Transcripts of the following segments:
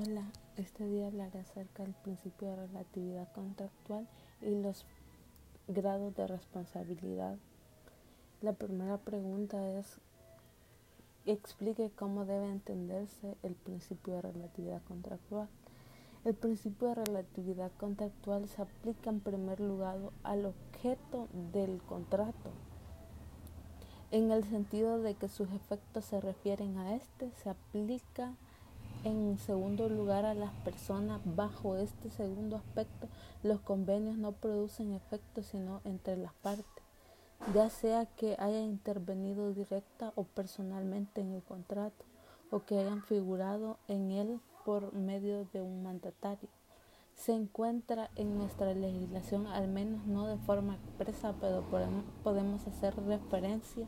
Hola, este día hablaré acerca del principio de relatividad contractual y los grados de responsabilidad. La primera pregunta es, explique cómo debe entenderse el principio de relatividad contractual. El principio de relatividad contractual se aplica en primer lugar al objeto del contrato. En el sentido de que sus efectos se refieren a este, se aplica en segundo lugar, a las personas bajo este segundo aspecto, los convenios no producen efectos sino entre las partes, ya sea que haya intervenido directa o personalmente en el contrato o que hayan figurado en él por medio de un mandatario. Se encuentra en nuestra legislación, al menos no de forma expresa, pero podemos hacer referencia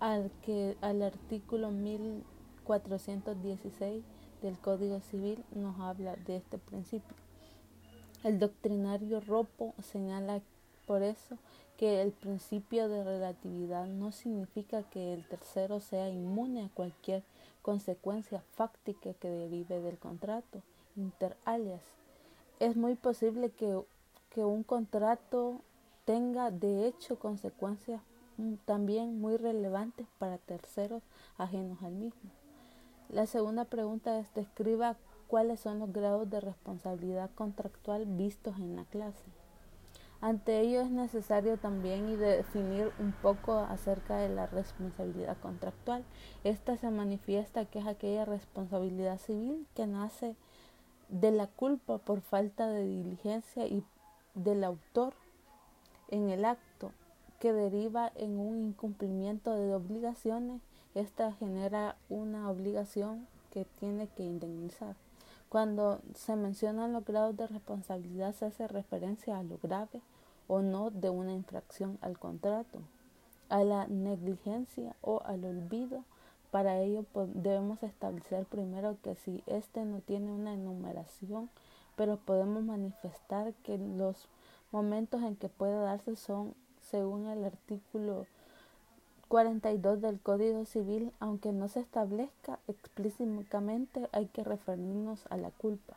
al, que, al artículo 1416 del Código Civil nos habla de este principio. El doctrinario Ropo señala por eso que el principio de relatividad no significa que el tercero sea inmune a cualquier consecuencia fáctica que derive del contrato inter alias. Es muy posible que, que un contrato tenga de hecho consecuencias también muy relevantes para terceros ajenos al mismo. La segunda pregunta es describa cuáles son los grados de responsabilidad contractual vistos en la clase. Ante ello es necesario también definir un poco acerca de la responsabilidad contractual. Esta se manifiesta que es aquella responsabilidad civil que nace de la culpa por falta de diligencia y del autor en el acto que deriva en un incumplimiento de obligaciones esta genera una obligación que tiene que indemnizar. Cuando se mencionan los grados de responsabilidad se hace referencia a lo grave o no de una infracción al contrato, a la negligencia o al olvido. Para ello debemos establecer primero que si éste no tiene una enumeración, pero podemos manifestar que los momentos en que puede darse son, según el artículo 42 del Código Civil, aunque no se establezca explícitamente, hay que referirnos a la culpa.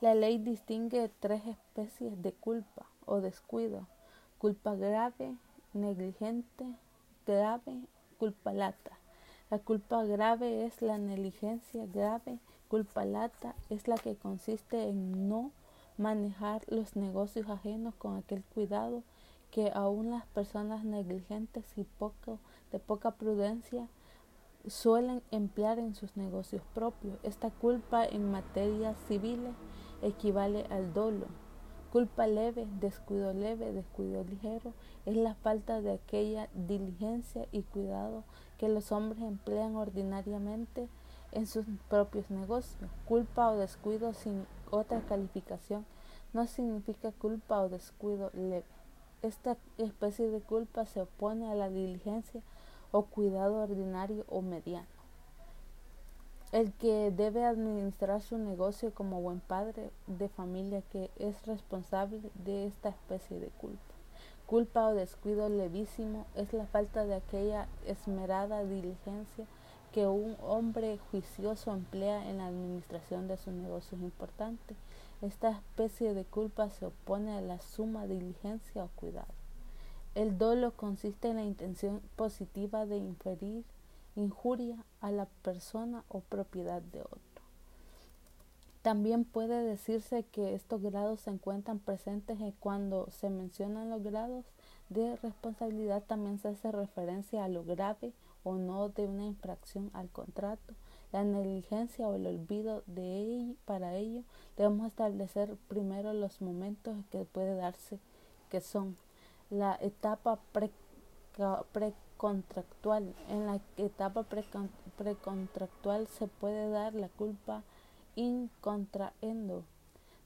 La ley distingue tres especies de culpa o descuido, culpa grave, negligente, grave, culpa lata. La culpa grave es la negligencia grave, culpa lata es la que consiste en no manejar los negocios ajenos con aquel cuidado que aún las personas negligentes y poco, de poca prudencia suelen emplear en sus negocios propios. Esta culpa en materias civiles equivale al dolo. Culpa leve, descuido leve, descuido ligero es la falta de aquella diligencia y cuidado que los hombres emplean ordinariamente en sus propios negocios. Culpa o descuido sin otra calificación no significa culpa o descuido leve. Esta especie de culpa se opone a la diligencia o cuidado ordinario o mediano. El que debe administrar su negocio como buen padre de familia que es responsable de esta especie de culpa. Culpa o descuido levísimo es la falta de aquella esmerada diligencia que un hombre juicioso emplea en la administración de sus negocios importantes esta especie de culpa se opone a la suma diligencia o cuidado. El dolo consiste en la intención positiva de inferir injuria a la persona o propiedad de otro. También puede decirse que estos grados se encuentran presentes cuando se mencionan los grados de responsabilidad también se hace referencia a lo grave o no de una infracción al contrato la negligencia o el olvido de ello, para ello debemos establecer primero los momentos que puede darse, que son la etapa precontractual. en la etapa precontractual se puede dar la culpa in contraendo,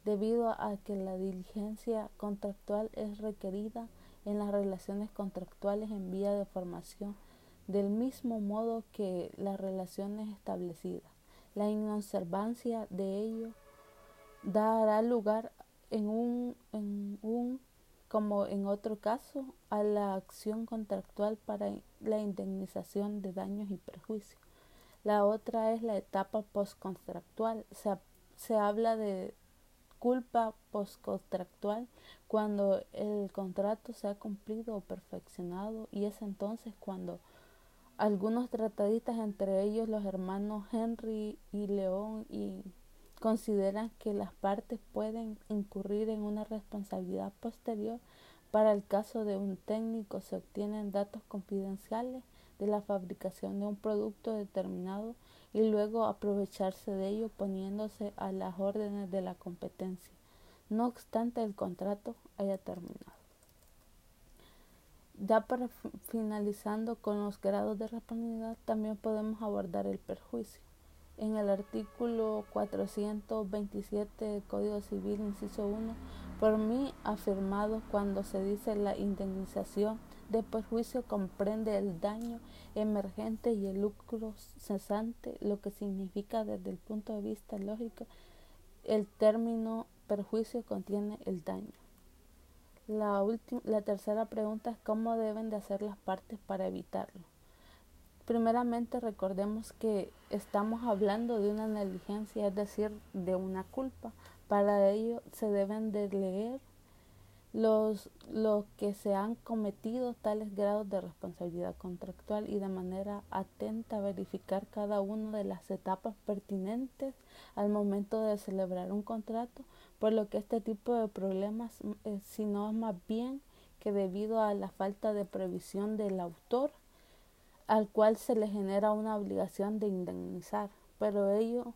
debido a que la diligencia contractual es requerida en las relaciones contractuales en vía de formación del mismo modo que las relaciones establecidas. La inobservancia de ello dará lugar en un, en un, como en otro caso, a la acción contractual para la indemnización de daños y perjuicios. La otra es la etapa postcontractual. Se, se habla de culpa postcontractual cuando el contrato se ha cumplido o perfeccionado y es entonces cuando algunos tratadistas, entre ellos los hermanos Henry y León, y consideran que las partes pueden incurrir en una responsabilidad posterior para el caso de un técnico se obtienen datos confidenciales de la fabricación de un producto determinado y luego aprovecharse de ello poniéndose a las órdenes de la competencia, no obstante el contrato haya terminado. Ya para finalizando con los grados de responsabilidad, también podemos abordar el perjuicio. En el artículo 427 del Código Civil, inciso 1, por mí afirmado cuando se dice la indemnización de perjuicio comprende el daño emergente y el lucro cesante, lo que significa desde el punto de vista lógico el término perjuicio contiene el daño. La, la tercera pregunta es cómo deben de hacer las partes para evitarlo. Primeramente recordemos que estamos hablando de una negligencia, es decir, de una culpa. Para ello se deben de leer los, los que se han cometido tales grados de responsabilidad contractual y de manera atenta verificar cada una de las etapas pertinentes al momento de celebrar un contrato, por lo que este tipo de problemas, eh, si no es más bien que debido a la falta de previsión del autor, al cual se le genera una obligación de indemnizar, pero ello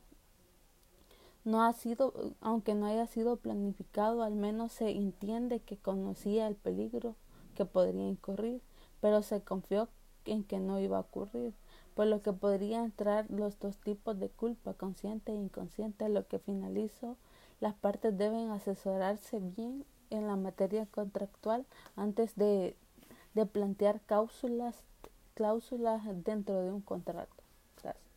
no ha sido, aunque no haya sido planificado, al menos se entiende que conocía el peligro que podría incurrir, pero se confió en que no iba a ocurrir, por lo que podría entrar los dos tipos de culpa, consciente e inconsciente, lo que finalizo, las partes deben asesorarse bien en la materia contractual antes de, de plantear cláusulas, cláusulas dentro de un contrato. Gracias.